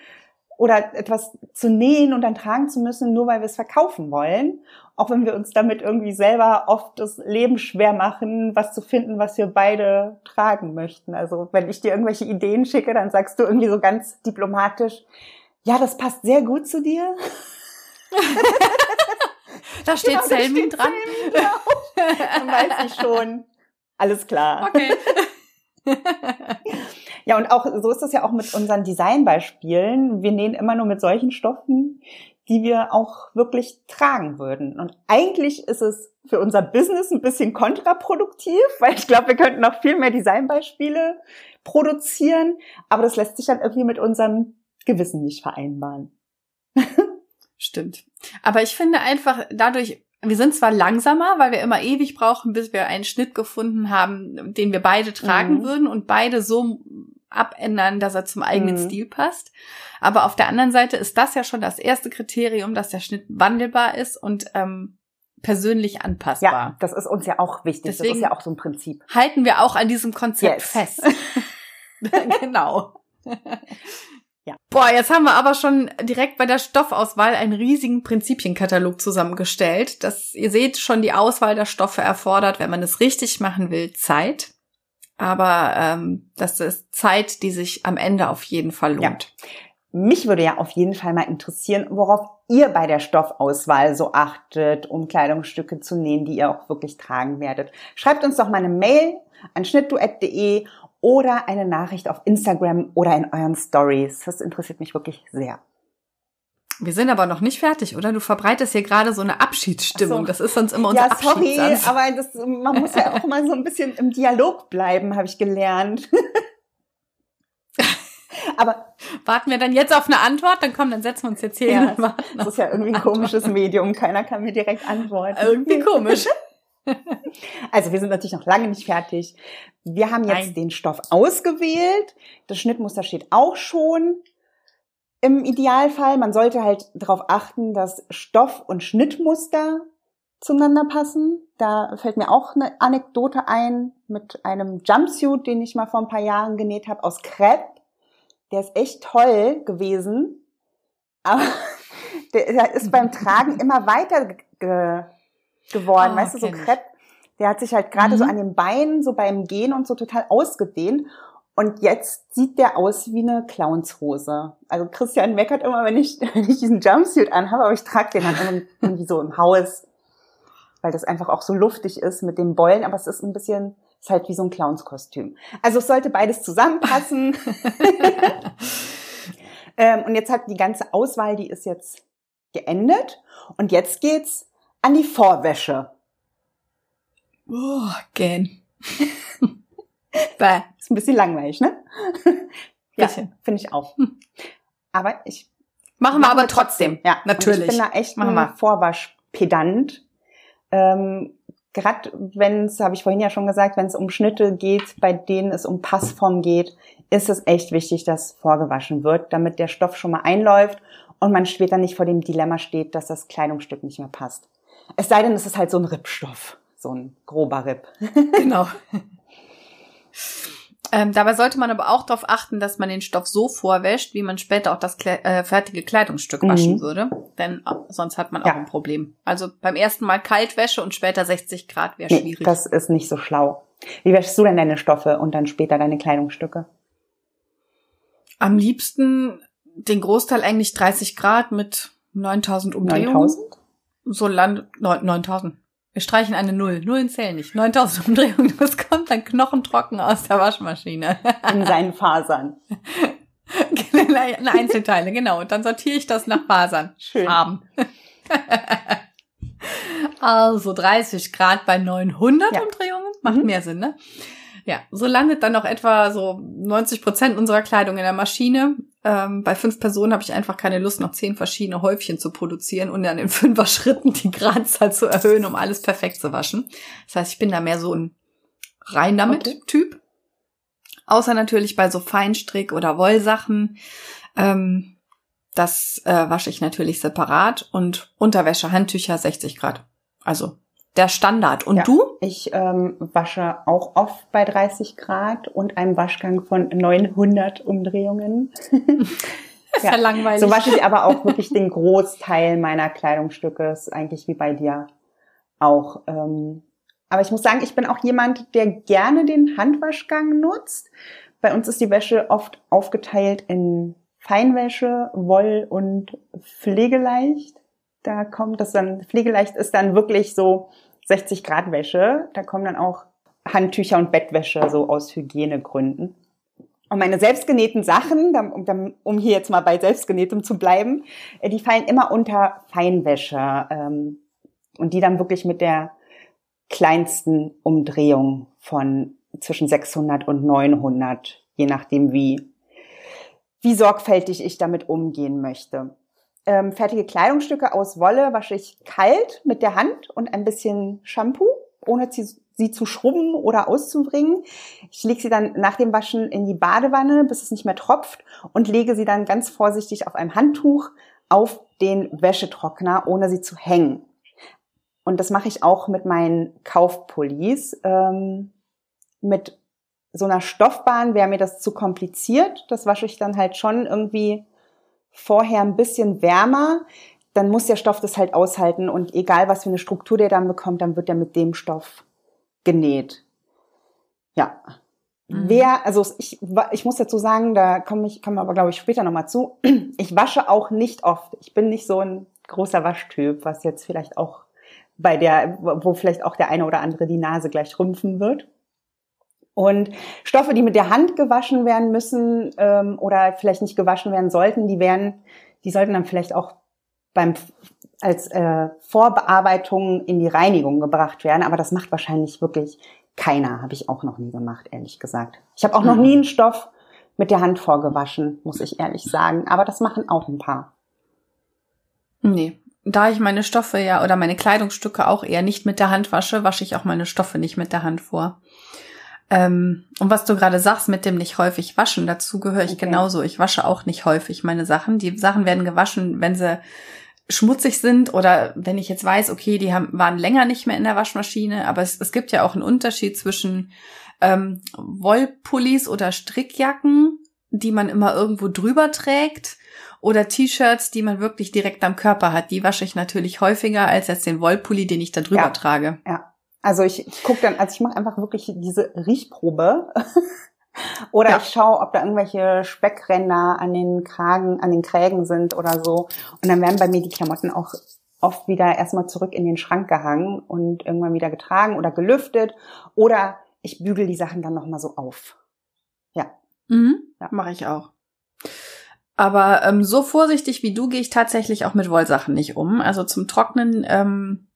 [SPEAKER 2] oder etwas zu nähen und dann tragen zu müssen, nur weil wir es verkaufen wollen auch wenn wir uns damit irgendwie selber oft das Leben schwer machen, was zu finden, was wir beide tragen möchten. Also wenn ich dir irgendwelche Ideen schicke, dann sagst du irgendwie so ganz diplomatisch, ja, das passt sehr gut zu dir. (laughs)
[SPEAKER 1] da steht genau, Selmin dran. Selmin
[SPEAKER 2] dann weiß ich schon. Alles klar. Okay. (laughs) ja, und auch so ist das ja auch mit unseren Designbeispielen. Wir nähen immer nur mit solchen Stoffen, die wir auch wirklich tragen würden. Und eigentlich ist es für unser Business ein bisschen kontraproduktiv, (laughs) weil ich glaube, wir könnten noch viel mehr Designbeispiele produzieren, aber das lässt sich dann irgendwie mit unserem Gewissen nicht vereinbaren. (laughs)
[SPEAKER 1] Stimmt. Aber ich finde einfach dadurch, wir sind zwar langsamer, weil wir immer ewig brauchen, bis wir einen Schnitt gefunden haben, den wir beide tragen mhm. würden und beide so abändern, dass er zum eigenen mhm. Stil passt. Aber auf der anderen Seite ist das ja schon das erste Kriterium, dass der Schnitt wandelbar ist und ähm, persönlich anpassbar.
[SPEAKER 2] Ja, das ist uns ja auch wichtig. Deswegen das ist ja auch so ein Prinzip.
[SPEAKER 1] Halten wir auch an diesem Konzept yes. fest. (laughs) (laughs) genau. (laughs) Ja. Boah, jetzt haben wir aber schon direkt bei der Stoffauswahl einen riesigen Prinzipienkatalog zusammengestellt. Das, ihr seht schon, die Auswahl der Stoffe erfordert, wenn man es richtig machen will, Zeit aber ähm, das ist Zeit, die sich am Ende auf jeden Fall lohnt.
[SPEAKER 2] Ja. Mich würde ja auf jeden Fall mal interessieren, worauf ihr bei der Stoffauswahl so achtet, um Kleidungsstücke zu nähen, die ihr auch wirklich tragen werdet. Schreibt uns doch mal eine Mail an schnittduett.de oder eine Nachricht auf Instagram oder in euren Stories. Das interessiert mich wirklich sehr.
[SPEAKER 1] Wir sind aber noch nicht fertig, oder? Du verbreitest hier gerade so eine Abschiedsstimmung. So. Das ist sonst immer unser ja, sorry,
[SPEAKER 2] aber das, man muss ja auch mal so ein bisschen im Dialog bleiben, habe ich gelernt. (laughs)
[SPEAKER 1] aber warten wir dann jetzt auf eine Antwort? Dann komm, dann setzen wir uns jetzt hier
[SPEAKER 2] ja, hin. Das, das ist ja irgendwie ein komisches Medium. Keiner kann mir direkt antworten.
[SPEAKER 1] Irgendwie komisch. (laughs)
[SPEAKER 2] Also wir sind natürlich noch lange nicht fertig. Wir haben jetzt Nein. den Stoff ausgewählt. Das Schnittmuster steht auch schon im Idealfall. Man sollte halt darauf achten, dass Stoff und Schnittmuster zueinander passen. Da fällt mir auch eine Anekdote ein mit einem Jumpsuit, den ich mal vor ein paar Jahren genäht habe aus Crepe. Der ist echt toll gewesen, aber (laughs) der ist beim Tragen immer weiter ge geworden. Oh, weißt du, so Crepe, Der hat sich halt gerade
[SPEAKER 1] Mhm.
[SPEAKER 2] so an den Beinen, so beim Gehen und so total ausgedehnt. Und jetzt sieht der aus wie eine Clownshose. Also Christian meckert immer, wenn ich, (laughs) wenn ich diesen Jumpsuit anhabe, aber ich trage den dann irgendwie- (laughs) irgendwie so im Haus, weil das einfach auch so luftig ist mit den Beulen, aber es ist ein bisschen, ist halt wie so ein Clownskostüm. Also es sollte beides zusammenpassen. (laughs) ähm, und jetzt hat die ganze Auswahl, die ist jetzt geendet. Und jetzt geht's an die Vorwäsche.
[SPEAKER 1] Oh, gähn. Bäh.
[SPEAKER 2] Ist ein bisschen langweilig, ne? (laughs) ja,
[SPEAKER 1] Bisschen.
[SPEAKER 2] finde ich auch. Aber ich
[SPEAKER 1] Machen wir aber trotzdem.
[SPEAKER 2] Ja,
[SPEAKER 1] natürlich.
[SPEAKER 2] Und ich bin da echt
[SPEAKER 1] Machen
[SPEAKER 2] ein. Vorwaschpedant. Ähm, Gerade wenn es, habe ich vorhin ja schon gesagt, wenn es um Schnitte geht, bei denen es um Passform geht, ist es echt wichtig, dass vorgewaschen wird, damit der Stoff schon mal einläuft und man später nicht vor dem Dilemma steht, dass das Kleidungsstück nicht mehr passt. Es sei denn, es ist halt so ein Rippstoff, so ein grober Ripp. (laughs)
[SPEAKER 1] Genau. Ähm, dabei sollte man aber auch darauf achten, dass man den Stoff so vorwäscht, wie man später auch das Kle äh, fertige Kleidungsstück
[SPEAKER 2] Mhm.
[SPEAKER 1] waschen würde. Denn äh, sonst hat man auch
[SPEAKER 2] Ja.
[SPEAKER 1] ein Problem. Also beim ersten Mal Kaltwäsche und später 60 Grad wäre
[SPEAKER 2] Nee,
[SPEAKER 1] schwierig.
[SPEAKER 2] das ist nicht so schlau. Wie wäschst du denn deine Stoffe und dann später deine Kleidungsstücke?
[SPEAKER 1] Am liebsten den Großteil eigentlich 30 Grad mit 9000 Umdrehungen.
[SPEAKER 2] 9000?
[SPEAKER 1] So land neun- 9000. Wir streichen eine Null. Nullen zählen nicht. 9000 Umdrehungen. (laughs) Das kommt dann knochentrocken aus der Waschmaschine. (laughs)
[SPEAKER 2] In seinen Fasern.
[SPEAKER 1] In Einzelteile, genau. Und dann sortiere ich das nach Fasern.
[SPEAKER 2] Schön.
[SPEAKER 1] Farben. (laughs) also 30 Grad bei 900
[SPEAKER 2] Ja.
[SPEAKER 1] Umdrehungen. Macht
[SPEAKER 2] Mhm.
[SPEAKER 1] mehr Sinn, ne? Ja, so landet dann noch etwa so 90 Prozent unserer Kleidung in der Maschine. Ähm, bei fünf Personen habe ich einfach keine Lust, noch zehn verschiedene Häufchen zu produzieren und dann in (laughs) fünfer Schritten die Gradzahl zu erhöhen, um alles perfekt zu waschen. Das heißt, ich bin da mehr so ein rein damit
[SPEAKER 2] Okay.
[SPEAKER 1] Typ. Außer natürlich bei so Feinstrick oder Wollsachen. Ähm, das äh, wasche ich natürlich separat und Unterwäsche, Handtücher 60 Grad. Also der Standard. Und
[SPEAKER 2] Ja.
[SPEAKER 1] du?
[SPEAKER 2] Ich ähm, wasche auch oft bei 30 Grad und einem Waschgang von 900 Umdrehungen. (laughs)
[SPEAKER 1] Ist ja, langweilig.
[SPEAKER 2] So wasche ich aber auch wirklich den Großteil meiner Kleidungsstücke, ist eigentlich wie bei dir auch. Ähm, aber ich muss sagen, ich bin auch jemand, der gerne den Handwaschgang nutzt. Bei uns ist die Wäsche oft aufgeteilt in Feinwäsche, Woll und Pflegeleicht. Da kommt das dann, Pflegeleicht ist dann wirklich so 60 Grad Wäsche. Da kommen dann auch Handtücher und Bettwäsche so aus Hygienegründen. Und meine selbstgenähten Sachen, um, um hier jetzt mal bei selbstgenähtem zu bleiben, äh, die fallen immer unter Feinwäsche. Ähm, und die dann wirklich mit der kleinsten Umdrehung von zwischen 600 und 900, je nachdem wie, wie sorgfältig ich damit umgehen möchte. Ähm, fertige Kleidungsstücke aus Wolle wasche ich kalt mit der Hand und ein bisschen Shampoo, ohne sie, zu schrubben oder auszubringen. Ich lege sie dann nach dem Waschen in die Badewanne, bis es nicht mehr tropft und lege sie dann ganz vorsichtig auf einem Handtuch auf den Wäschetrockner, ohne sie zu hängen. Und das mache ich auch mit meinen Kaufpullis. Ähm, mit so einer Stoffbahn wäre mir das zu kompliziert. Das wasche ich dann halt schon irgendwie vorher ein bisschen wärmer. Dann muss der Stoff das halt aushalten und egal was für eine Struktur der dann bekommt, dann wird er mit dem Stoff genäht. Ja.
[SPEAKER 1] Mhm.
[SPEAKER 2] Wer, also ich, ich muss dazu sagen, da komme ich, komme aber glaube ich später nochmal zu. (clears throat) Ich wasche auch nicht oft. Ich bin nicht so ein großer Waschtyp, was jetzt vielleicht auch bei der, wo vielleicht auch der eine oder andere die Nase gleich rümpfen wird. Und Stoffe, die mit der Hand gewaschen werden müssen ähm, oder vielleicht nicht gewaschen werden sollten, die werden, die sollten dann vielleicht auch beim als äh, Vorbearbeitung in die Reinigung gebracht werden. Aber das macht wahrscheinlich wirklich keiner. Habe ich auch noch nie gemacht, ehrlich gesagt. Ich habe auch noch
[SPEAKER 1] Mhm.
[SPEAKER 2] nie einen Stoff mit der Hand vorgewaschen, muss ich ehrlich sagen. Aber das machen auch ein paar.
[SPEAKER 1] Nee. Da ich meine Stoffe ja oder meine Kleidungsstücke auch eher nicht mit der Hand wasche, wasche ich auch meine Stoffe nicht mit der Hand vor. Ähm, und was du gerade sagst mit dem nicht häufig waschen, dazu gehöre ich
[SPEAKER 2] Okay.
[SPEAKER 1] genauso. Ich wasche auch nicht häufig meine Sachen. Die Sachen werden gewaschen, wenn sie schmutzig sind oder wenn ich jetzt weiß, okay, die haben, waren länger nicht mehr in der Waschmaschine. Aber es, es gibt ja auch einen Unterschied zwischen ähm, Wollpullis oder Strickjacken, die man immer irgendwo drüber trägt oder T-Shirts, die man wirklich direkt am Körper hat. Die wasche ich natürlich häufiger als jetzt den Wollpulli, den ich da drüber
[SPEAKER 2] Ja.
[SPEAKER 1] trage.
[SPEAKER 2] Ja. Also ich gucke dann, also ich mache einfach wirklich diese Riechprobe. (laughs) oder ja. ich schaue, ob da irgendwelche Speckränder an den Kragen, an den Krägen sind oder so. Und dann werden bei mir die Klamotten auch oft wieder erstmal zurück in den Schrank gehangen und irgendwann wieder getragen oder gelüftet. Oder ich bügel die Sachen dann nochmal so auf. Ja.
[SPEAKER 1] Mhm, ja. Mache ich auch. Aber ähm, so vorsichtig wie du gehe ich tatsächlich auch mit Wollsachen nicht um. Also zum Trocknen, ähm,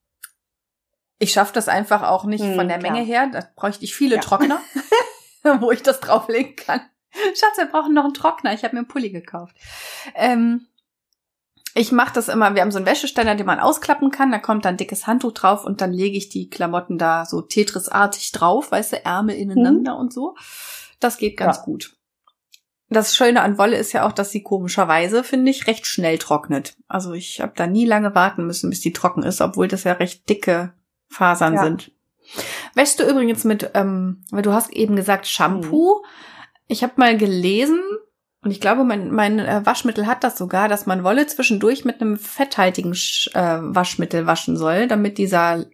[SPEAKER 1] ich schaffe das einfach auch nicht hm, von der klar. Menge her. Da bräuchte ich viele ja. Trockner, (laughs) (laughs) wo ich das drauflegen kann. Schatz, wir brauchen noch einen Trockner. Ich habe mir einen Pulli gekauft. Ähm, ich mache das immer, wir haben so einen Wäscheständer, den man ausklappen kann, da kommt dann ein dickes Handtuch drauf und dann lege ich die Klamotten da so Tetris-artig drauf, weißt du, Ärmel ineinander mhm. und so. Das geht ganz ja. gut. Das Schöne an Wolle ist ja auch, dass sie komischerweise, finde ich, recht schnell trocknet. Also ich habe da nie lange warten müssen, bis die trocken ist, obwohl das ja recht dicke Fasern ja. sind. Wäschst du übrigens mit, ähm, weil du hast eben gesagt Shampoo. Mhm. Ich habe mal gelesen, und ich glaube, mein, mein äh, Waschmittel hat das sogar, dass man Wolle zwischendurch mit einem fetthaltigen äh, Waschmittel waschen soll, damit dieser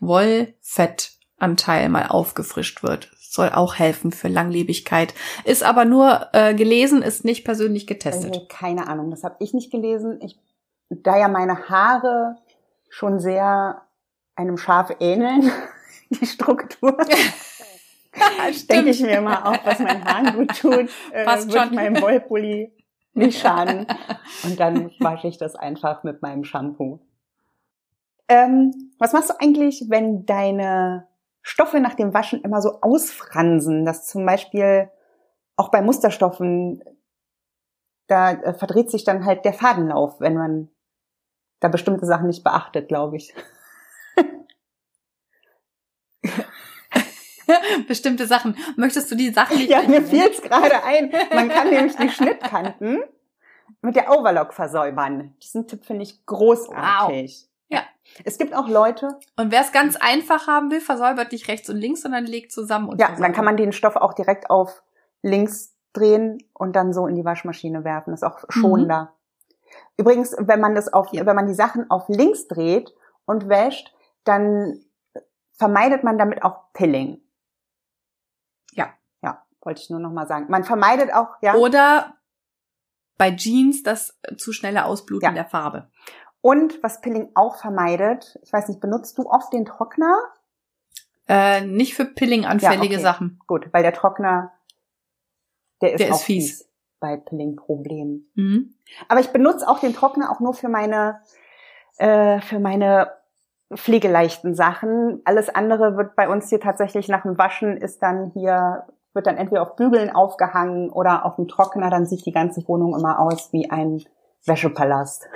[SPEAKER 1] Wollfettanteil mal aufgefrischt wird. Soll auch helfen für Langlebigkeit. Ist aber nur äh, gelesen, ist nicht persönlich getestet.
[SPEAKER 2] Also, keine Ahnung, das habe ich nicht gelesen. Ich, da ja meine Haare schon sehr einem Schaf ähneln, (laughs) die Struktur. (laughs) denke ich mir immer auch, was mein Haaren gut tut, (laughs) äh, Passt wird schon. meinem Wollpulli nicht schaden. Und dann wasche ich das einfach mit meinem Shampoo. Ähm, was machst du eigentlich, wenn deine Stoffe nach dem Waschen immer so ausfransen, dass zum Beispiel auch bei Musterstoffen, da äh, verdreht sich dann halt der Fadenlauf, wenn man da bestimmte Sachen nicht beachtet, glaube ich. (laughs)
[SPEAKER 1] bestimmte Sachen. Möchtest du die Sachen nicht?
[SPEAKER 2] Ja, mir fiel es gerade ein. Man kann (laughs) nämlich die Schnittkanten mit der Overlock versäubern. Diesen Tipp finde ich großartig. Wow.
[SPEAKER 1] Ja.
[SPEAKER 2] Es gibt auch Leute.
[SPEAKER 1] Und wer es ganz einfach haben will, versäubert nicht rechts und links, sondern legt zusammen und
[SPEAKER 2] Ja, versäubert. dann kann man den Stoff auch direkt auf links drehen und dann so in die Waschmaschine werfen. Das ist auch schonender. Mhm. Übrigens, wenn man das auf, ja. wenn man die Sachen auf links dreht und wäscht, dann vermeidet man damit auch Pilling. Wollte ich nur noch mal sagen. Man vermeidet auch, ja.
[SPEAKER 1] Oder bei Jeans das zu schnelle Ausbluten ja. der Farbe.
[SPEAKER 2] Und was Pilling auch vermeidet, ich weiß nicht, benutzt du oft den Trockner?
[SPEAKER 1] Äh, nicht für Pilling-anfällige ja, okay. Sachen.
[SPEAKER 2] Gut, weil der Trockner, der ist,
[SPEAKER 1] der
[SPEAKER 2] ist
[SPEAKER 1] fies. fies
[SPEAKER 2] bei Pilling-Problemen. Mhm. Aber ich benutze auch den Trockner auch nur für meine, äh, für meine pflegeleichten Sachen. Alles andere wird bei uns hier tatsächlich nach dem Waschen ist dann hier wird dann entweder auf Bügeln aufgehangen oder auf dem Trockner, dann sieht die ganze Wohnung immer aus wie ein Wäschepalast.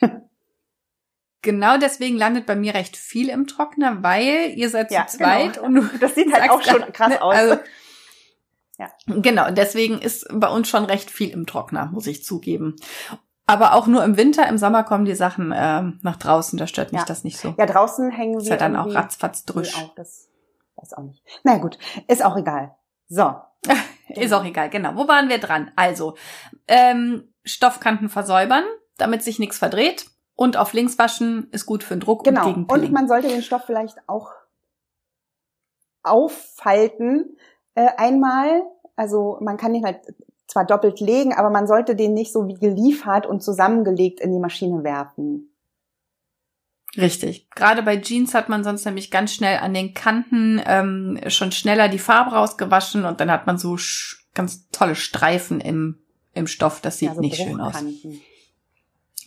[SPEAKER 2] (laughs)
[SPEAKER 1] Genau deswegen landet bei mir recht viel im Trockner, weil ihr seid ja, zu zweit
[SPEAKER 2] genau. und das sieht halt auch schon krass aus. Also, (laughs)
[SPEAKER 1] ja. Genau, deswegen ist bei uns schon recht viel im Trockner, muss ich zugeben. Aber auch nur im Winter, im Sommer kommen die Sachen äh, nach draußen, da stört mich
[SPEAKER 2] ja.
[SPEAKER 1] das nicht so.
[SPEAKER 2] Ja, draußen hängen
[SPEAKER 1] wir. Ist ja dann auch ratzfatz drüsch.
[SPEAKER 2] Auch, das weiß auch nicht. Na gut, ist auch egal. So. (laughs)
[SPEAKER 1] Ist auch egal, genau. Wo waren wir dran? Also, ähm, Stoffkanten versäubern, damit sich nichts verdreht. Und auf links waschen ist gut für den Druck
[SPEAKER 2] genau.
[SPEAKER 1] und gegen
[SPEAKER 2] Pilling. Und man sollte den Stoff vielleicht auch auffalten äh, einmal. Also man kann ihn halt zwar doppelt legen, aber man sollte den nicht so wie geliefert und zusammengelegt in die Maschine werfen.
[SPEAKER 1] Richtig. Gerade bei Jeans hat man sonst nämlich ganz schnell an den Kanten ähm, schon schneller die Farbe rausgewaschen und dann hat man so ganz tolle Streifen im, im Stoff. Das sieht ja, so nicht schön aus.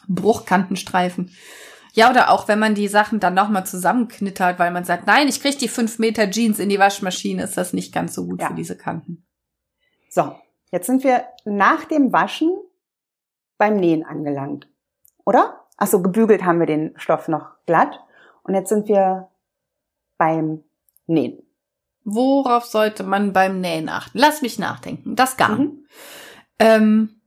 [SPEAKER 1] Bruchkantenstreifen. Ja, oder auch wenn man die Sachen dann nochmal zusammenknittert, weil man sagt, nein, ich krieg die fünf Meter Jeans in die Waschmaschine, ist das nicht ganz so gut ja. für diese Kanten.
[SPEAKER 2] So, jetzt sind wir nach dem Waschen beim Nähen angelangt. Oder? Achso, gebügelt haben wir den Stoff noch glatt. Und jetzt sind wir beim Nähen.
[SPEAKER 1] Worauf sollte man beim Nähen achten? Lass mich nachdenken. Das Garn. Mhm. Ähm,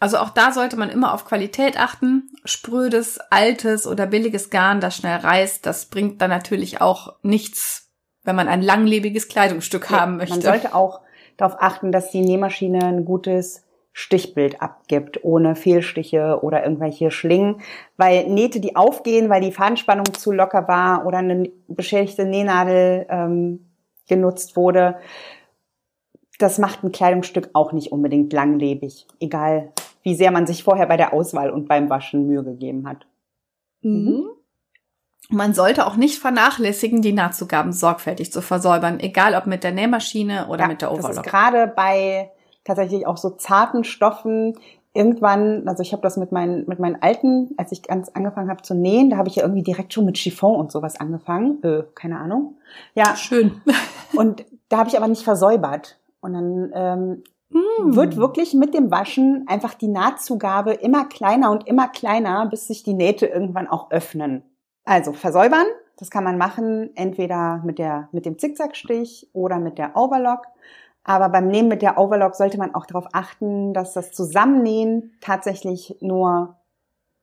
[SPEAKER 1] also auch da sollte man immer auf Qualität achten. Sprödes, altes oder billiges Garn, das schnell reißt, das bringt dann natürlich auch nichts, wenn man ein langlebiges Kleidungsstück ja, haben möchte.
[SPEAKER 2] Man sollte auch darauf achten, dass die Nähmaschine ein gutes Stichbild abgibt, ohne Fehlstiche oder irgendwelche Schlingen, weil Nähte, die aufgehen, weil die Fadenspannung zu locker war oder eine beschädigte Nähnadel ähm, genutzt wurde, das macht ein Kleidungsstück auch nicht unbedingt langlebig, egal wie sehr man sich vorher bei der Auswahl und beim Waschen Mühe gegeben hat.
[SPEAKER 1] Mhm. Man sollte auch nicht vernachlässigen, die Nahtzugaben sorgfältig zu versäubern, egal ob mit der Nähmaschine oder
[SPEAKER 2] ja,
[SPEAKER 1] mit der Overlock.
[SPEAKER 2] Das ist gerade bei tatsächlich auch so zarten Stoffen irgendwann, also ich habe das mit meinen mit meinen alten, als ich ganz angefangen habe zu nähen, da habe ich ja irgendwie direkt schon mit Chiffon und sowas angefangen, äh, keine Ahnung. Ja,
[SPEAKER 1] schön. (laughs)
[SPEAKER 2] und da habe ich aber nicht versäubert und dann ähm, mm. wird wirklich mit dem Waschen einfach die Nahtzugabe immer kleiner und immer kleiner, bis sich die Nähte irgendwann auch öffnen. Also versäubern, das kann man machen, entweder mit der mit dem Zickzackstich oder mit der Overlock. Aber beim Nähen mit der Overlock sollte man auch darauf achten, dass das Zusammennähen tatsächlich nur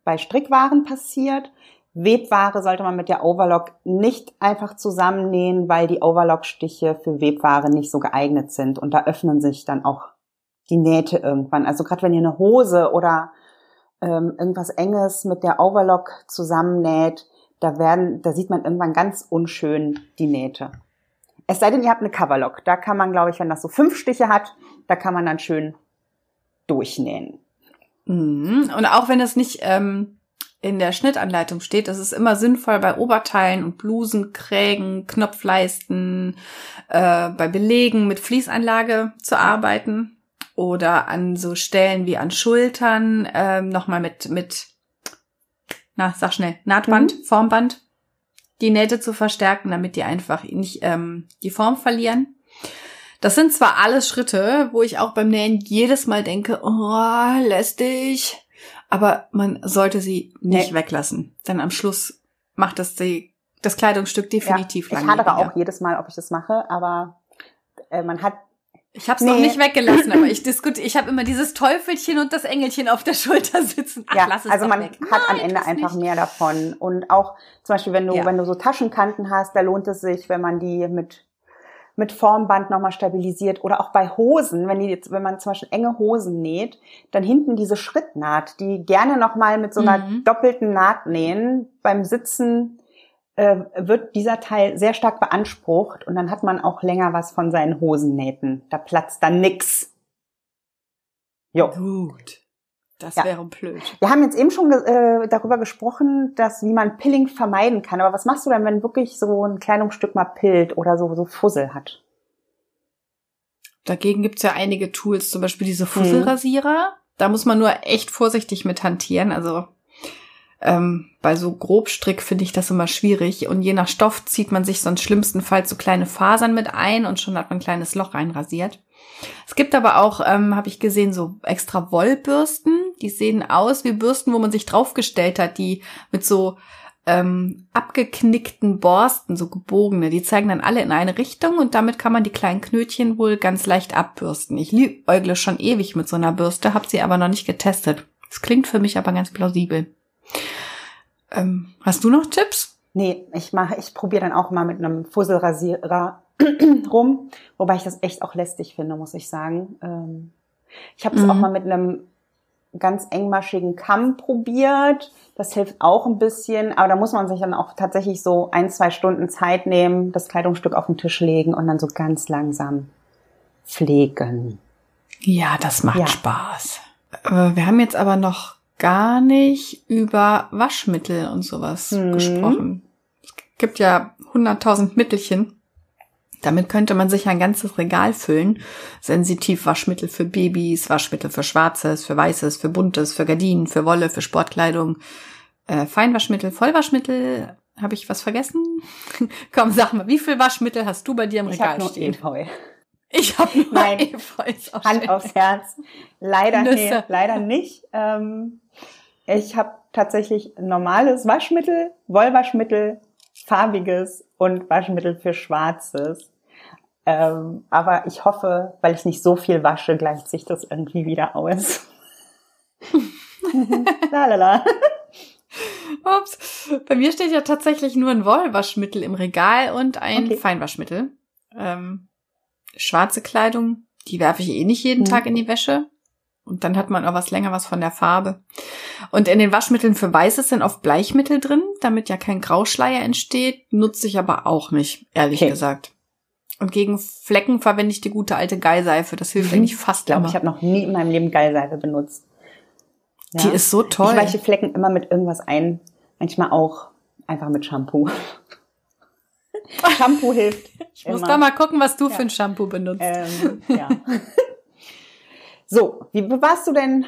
[SPEAKER 2] bei Strickwaren passiert. Webware sollte man mit der Overlock nicht einfach zusammennähen, weil die Overlock-Stiche für Webware nicht so geeignet sind. Und da öffnen sich dann auch die Nähte irgendwann. Also gerade wenn ihr eine Hose oder ähm, irgendwas Enges mit der Overlock zusammennäht, da werden, da sieht man irgendwann ganz unschön die Nähte. Es sei denn, ihr habt eine Coverlock. Da kann man, glaube ich, wenn das so fünf Stiche hat, da kann man dann schön durchnähen.
[SPEAKER 1] Mhm. Und auch wenn es nicht ähm, in der Schnittanleitung steht, ist es immer sinnvoll, bei Oberteilen und Blusen, Krägen, Knopfleisten, äh, bei Belegen mit Fließanlage zu arbeiten oder an so Stellen wie an Schultern äh, nochmal mit mit na, sag schnell, Nahtband, mhm. Formband, die Nähte zu verstärken, damit die einfach nicht ähm, die Form verlieren. Das sind zwar alles Schritte, wo ich auch beim Nähen jedes Mal denke, oh, lästig, aber man sollte sie nicht nee. weglassen, denn am Schluss macht das die, das Kleidungsstück definitiv
[SPEAKER 2] ja, Ich hadere auch jedes Mal, ob ich das mache, aber äh, man hat
[SPEAKER 1] ich habe es nee. noch nicht weggelassen, aber ich (clears throat) diskutiere. Ich habe immer dieses Teufelchen und das Engelchen auf der (laughs) Schulter sitzen.
[SPEAKER 2] Ach, ja, also man weg. hat Nein, am Ende einfach nicht. mehr davon. Und auch zum Beispiel, wenn du ja. wenn du so Taschenkanten hast, da lohnt es sich, wenn man die mit mit Formband nochmal stabilisiert oder auch bei Hosen, wenn die jetzt, wenn man zum Beispiel enge Hosen näht, dann hinten diese Schrittnaht, die gerne nochmal mit so einer mhm. doppelten Naht nähen, beim Sitzen äh, wird dieser Teil sehr stark beansprucht und dann hat man auch länger was von seinen Hosennähten. Da platzt dann nix.
[SPEAKER 1] Jo. Gut. Das ja. wäre blöd.
[SPEAKER 2] Wir haben jetzt eben schon äh, darüber gesprochen, dass wie man Pilling vermeiden kann. Aber was machst du denn, wenn wirklich so ein Kleidungsstück mal pillt oder so, so Fussel hat?
[SPEAKER 1] Dagegen gibt's ja einige Tools, zum Beispiel diese Fusselrasierer. Mhm. Da muss man nur echt vorsichtig mit hantieren. Also ähm, bei so Grobstrick finde ich das immer schwierig. Und je nach Stoff zieht man sich sonst schlimmstenfalls so kleine Fasern mit ein und schon hat man ein kleines Loch reinrasiert. Es gibt aber auch, ähm, habe ich gesehen, so extra Wollbürsten. Die sehen aus wie Bürsten, wo man sich draufgestellt hat, die mit so ähm, abgeknickten Borsten, so gebogene, die zeigen dann alle in eine Richtung und damit kann man die kleinen Knötchen wohl ganz leicht abbürsten. Ich liebäugle schon ewig mit so einer Bürste, habe sie aber noch nicht getestet. Das klingt für mich aber ganz plausibel. Ähm, hast du noch Tipps?
[SPEAKER 2] Nee, ich mache, ich probiere dann auch mal mit einem Fusselrasierer (clears throat) rum, wobei ich das echt auch lästig finde, muss ich sagen. Ähm, ich habe es mhm. auch mal mit einem ganz engmaschigen Kamm probiert. Das hilft auch ein bisschen, aber da muss man sich dann auch tatsächlich so ein, zwei Stunden Zeit nehmen, das Kleidungsstück auf den Tisch legen und dann so ganz langsam pflegen.
[SPEAKER 1] Ja, das macht ja. Spaß. Äh, wir haben jetzt aber noch gar nicht über Waschmittel und sowas mhm. gesprochen. Es gibt ja hunderttausend Mittelchen. Damit könnte man sich ein ganzes Regal füllen. Sensitiv Waschmittel für Babys, Waschmittel für Schwarzes, für Weißes, für Buntes, für Gardinen, für Wolle, für Sportkleidung, äh, Feinwaschmittel, Vollwaschmittel. Habe ich was vergessen? (laughs) Komm, sag mal, wie viel Waschmittel hast du bei dir im
[SPEAKER 2] ich
[SPEAKER 1] Regal
[SPEAKER 2] hab stehen? Efeu.
[SPEAKER 1] Ich habe nur
[SPEAKER 2] Nein, Efeu. Hand aufs Herz. Leider, nee, leider nicht. Ähm, ich habe tatsächlich normales Waschmittel, Wollwaschmittel, farbiges und Waschmittel für schwarzes. Ähm, aber ich hoffe, weil ich nicht so viel wasche, gleicht sich das irgendwie wieder aus. (laughs)
[SPEAKER 1] Lalala. Ups. Bei mir steht ja tatsächlich nur ein Wollwaschmittel im Regal und ein okay. Feinwaschmittel. Ähm, schwarze Kleidung, die werfe ich eh nicht jeden mhm. Tag in die Wäsche Und dann hat man auch was länger was von der Farbe. Und in den Waschmitteln für Weißes sind oft Bleichmittel drin, damit ja kein Grauschleier entsteht. Nutze ich aber auch nicht, ehrlich okay. gesagt. Und gegen Flecken verwende ich die gute alte Geilseife. Das hilft mhm. eigentlich fast
[SPEAKER 2] Ich glaube, ich habe noch nie in meinem Leben Geilseife benutzt.
[SPEAKER 1] Ja. Die ist so toll.
[SPEAKER 2] Ich weiche Flecken immer mit irgendwas ein. Manchmal auch einfach mit Shampoo. (laughs) Shampoo hilft.
[SPEAKER 1] Ich immer. muss da mal gucken, was du ja. für ein Shampoo benutzt. Ähm, ja. (laughs)
[SPEAKER 2] so, wie bewahrst du denn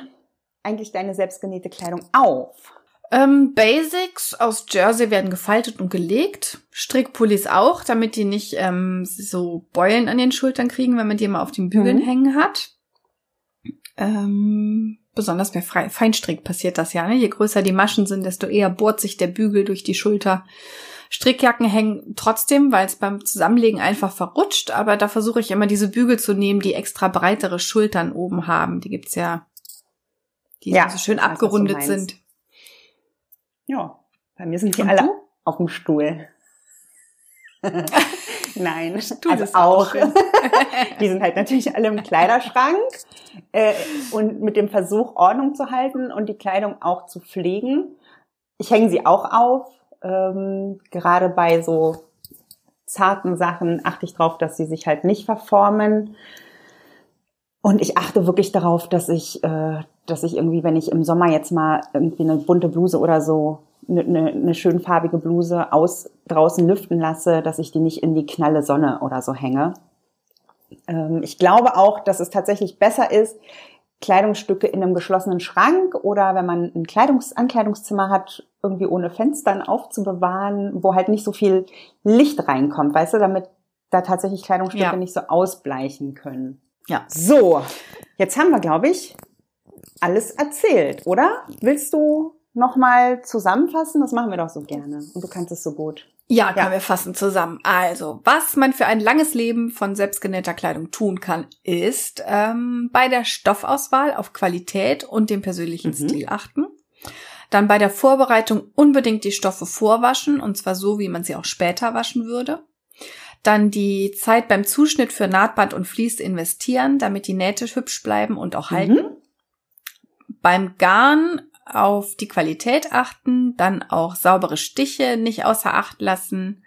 [SPEAKER 2] eigentlich deine selbstgenähte Kleidung auf?
[SPEAKER 1] Ähm, Basics aus Jersey werden gefaltet und gelegt. Strickpullis auch, damit die nicht ähm, so Beulen an den Schultern kriegen, wenn man die mal auf den Bügeln mhm. hängen hat. Ähm, besonders bei Feinstrick passiert das ja. Ne? Je größer die Maschen sind, desto eher bohrt sich der Bügel durch die Schulter. Strickjacken hängen trotzdem, weil es beim Zusammenlegen einfach verrutscht, aber da versuche ich immer diese Bügel zu nehmen, die extra breitere Schultern oben haben. Die gibt's ja, die ja, so schön abgerundet weiß, sind.
[SPEAKER 2] Ja, bei mir sind die Und alle du? auf dem Stuhl. (laughs) Nein, Stuhl also auch. (laughs) die sind halt natürlich alle im Kleiderschrank äh, und mit dem Versuch, Ordnung zu halten und die Kleidung auch zu pflegen. Ich hänge sie auch auf, ähm, gerade bei so zarten Sachen achte ich darauf, dass sie sich halt nicht verformen. Und ich achte wirklich darauf, dass ich, äh, dass ich irgendwie, wenn ich im Sommer jetzt mal irgendwie eine bunte Bluse oder so, eine, eine, eine schön farbige Bluse aus draußen lüften lasse, dass ich die nicht in die knalle Sonne oder so hänge. Ähm, ich glaube auch, dass es tatsächlich besser ist, Kleidungsstücke in einem geschlossenen Schrank oder wenn man ein Kleidungs Ankleidungszimmer hat, irgendwie ohne Fenstern aufzubewahren, wo halt nicht so viel Licht reinkommt, weißt du, damit da tatsächlich Kleidungsstücke ja. nicht so ausbleichen können. Ja. So, jetzt haben wir, glaube ich, alles erzählt, oder? Willst du nochmal zusammenfassen? Das machen wir doch so gerne. Und du kannst es so gut.
[SPEAKER 1] Ja, können ja. wir fassen zusammen. Also, was man für ein langes Leben von selbstgenähter Kleidung tun kann, ist ähm, bei der Stoffauswahl auf Qualität und den persönlichen mhm. Stil achten. Dann bei der Vorbereitung unbedingt die Stoffe vorwaschen, und zwar so, wie man sie auch später waschen würde. Dann die Zeit beim Zuschnitt für Nahtband und Vlies investieren, damit die Nähte hübsch bleiben und auch halten. Mhm. Beim Garn auf die Qualität achten, dann auch saubere Stiche nicht außer Acht lassen,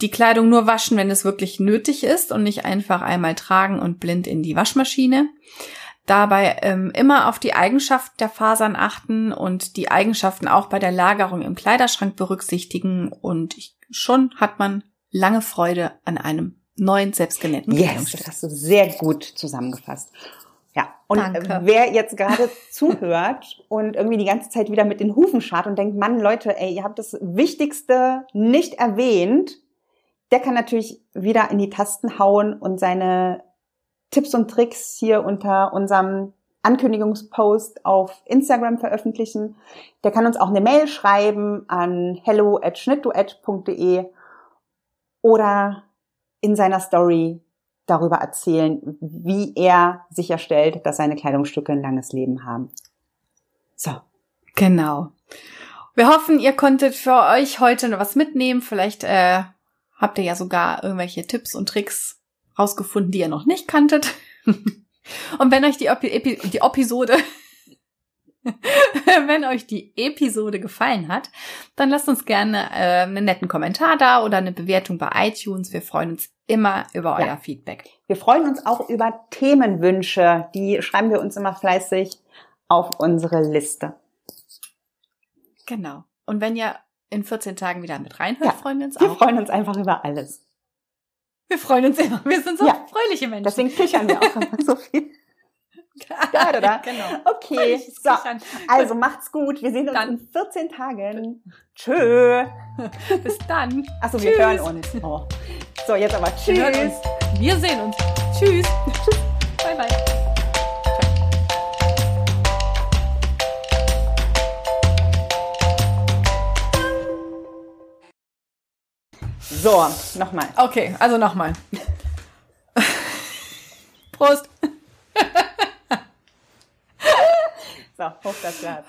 [SPEAKER 1] die Kleidung nur waschen, wenn es wirklich nötig ist und nicht einfach einmal tragen und blind in die Waschmaschine. Dabei ähm, immer auf die Eigenschaften der Fasern achten und die Eigenschaften auch bei der Lagerung im Kleiderschrank berücksichtigen und ich, schon hat man lange Freude an einem neuen selbstgenähten
[SPEAKER 2] Yes, das hast du sehr gut zusammengefasst. Und Danke. wer jetzt gerade (laughs) zuhört und irgendwie die ganze Zeit wieder mit den Hufen scharrt und denkt, Mann, Leute, ey, ihr habt das Wichtigste nicht erwähnt, der kann natürlich wieder in die Tasten hauen und seine Tipps und Tricks hier unter unserem Ankündigungspost auf Instagram veröffentlichen. Der kann uns auch eine Mail schreiben an hello at schnittduett.de oder in seiner Story darüber erzählen, wie er sicherstellt, dass seine Kleidungsstücke ein langes Leben haben.
[SPEAKER 1] So. Genau. Wir hoffen, ihr konntet für euch heute noch was mitnehmen. Vielleicht äh, habt ihr ja sogar irgendwelche Tipps und Tricks rausgefunden, die ihr noch nicht kanntet. (laughs) und wenn euch die, Epi die Episode (laughs) Wenn euch die Episode gefallen hat, dann lasst uns gerne äh, einen netten Kommentar da oder eine Bewertung bei iTunes. Wir freuen uns immer über euer ja. Feedback.
[SPEAKER 2] Wir freuen uns auch über Themenwünsche. Die schreiben wir uns immer fleißig auf unsere Liste.
[SPEAKER 1] Genau. Und wenn ihr in 14 Tagen wieder mit reinhört, ja, freuen wir uns
[SPEAKER 2] auch. Wir freuen uns einfach über alles.
[SPEAKER 1] Wir freuen uns immer. Wir sind so ja. fröhliche Menschen.
[SPEAKER 2] Deswegen kichern wir auch immer (laughs) so viel. Da, da, da. (laughs) genau. Okay, so. Also macht's gut. Wir sehen uns dann. in 14 Tagen. (laughs) Tschö. (laughs)
[SPEAKER 1] Bis dann.
[SPEAKER 2] Achso, wir hören uns. Oh. So, jetzt aber tschüss.
[SPEAKER 1] Wir, wir sehen uns. Tschüss. Tschüss. Bye, bye.
[SPEAKER 2] So, nochmal.
[SPEAKER 1] Okay, also nochmal. Prost.
[SPEAKER 2] So, hoch das Glas.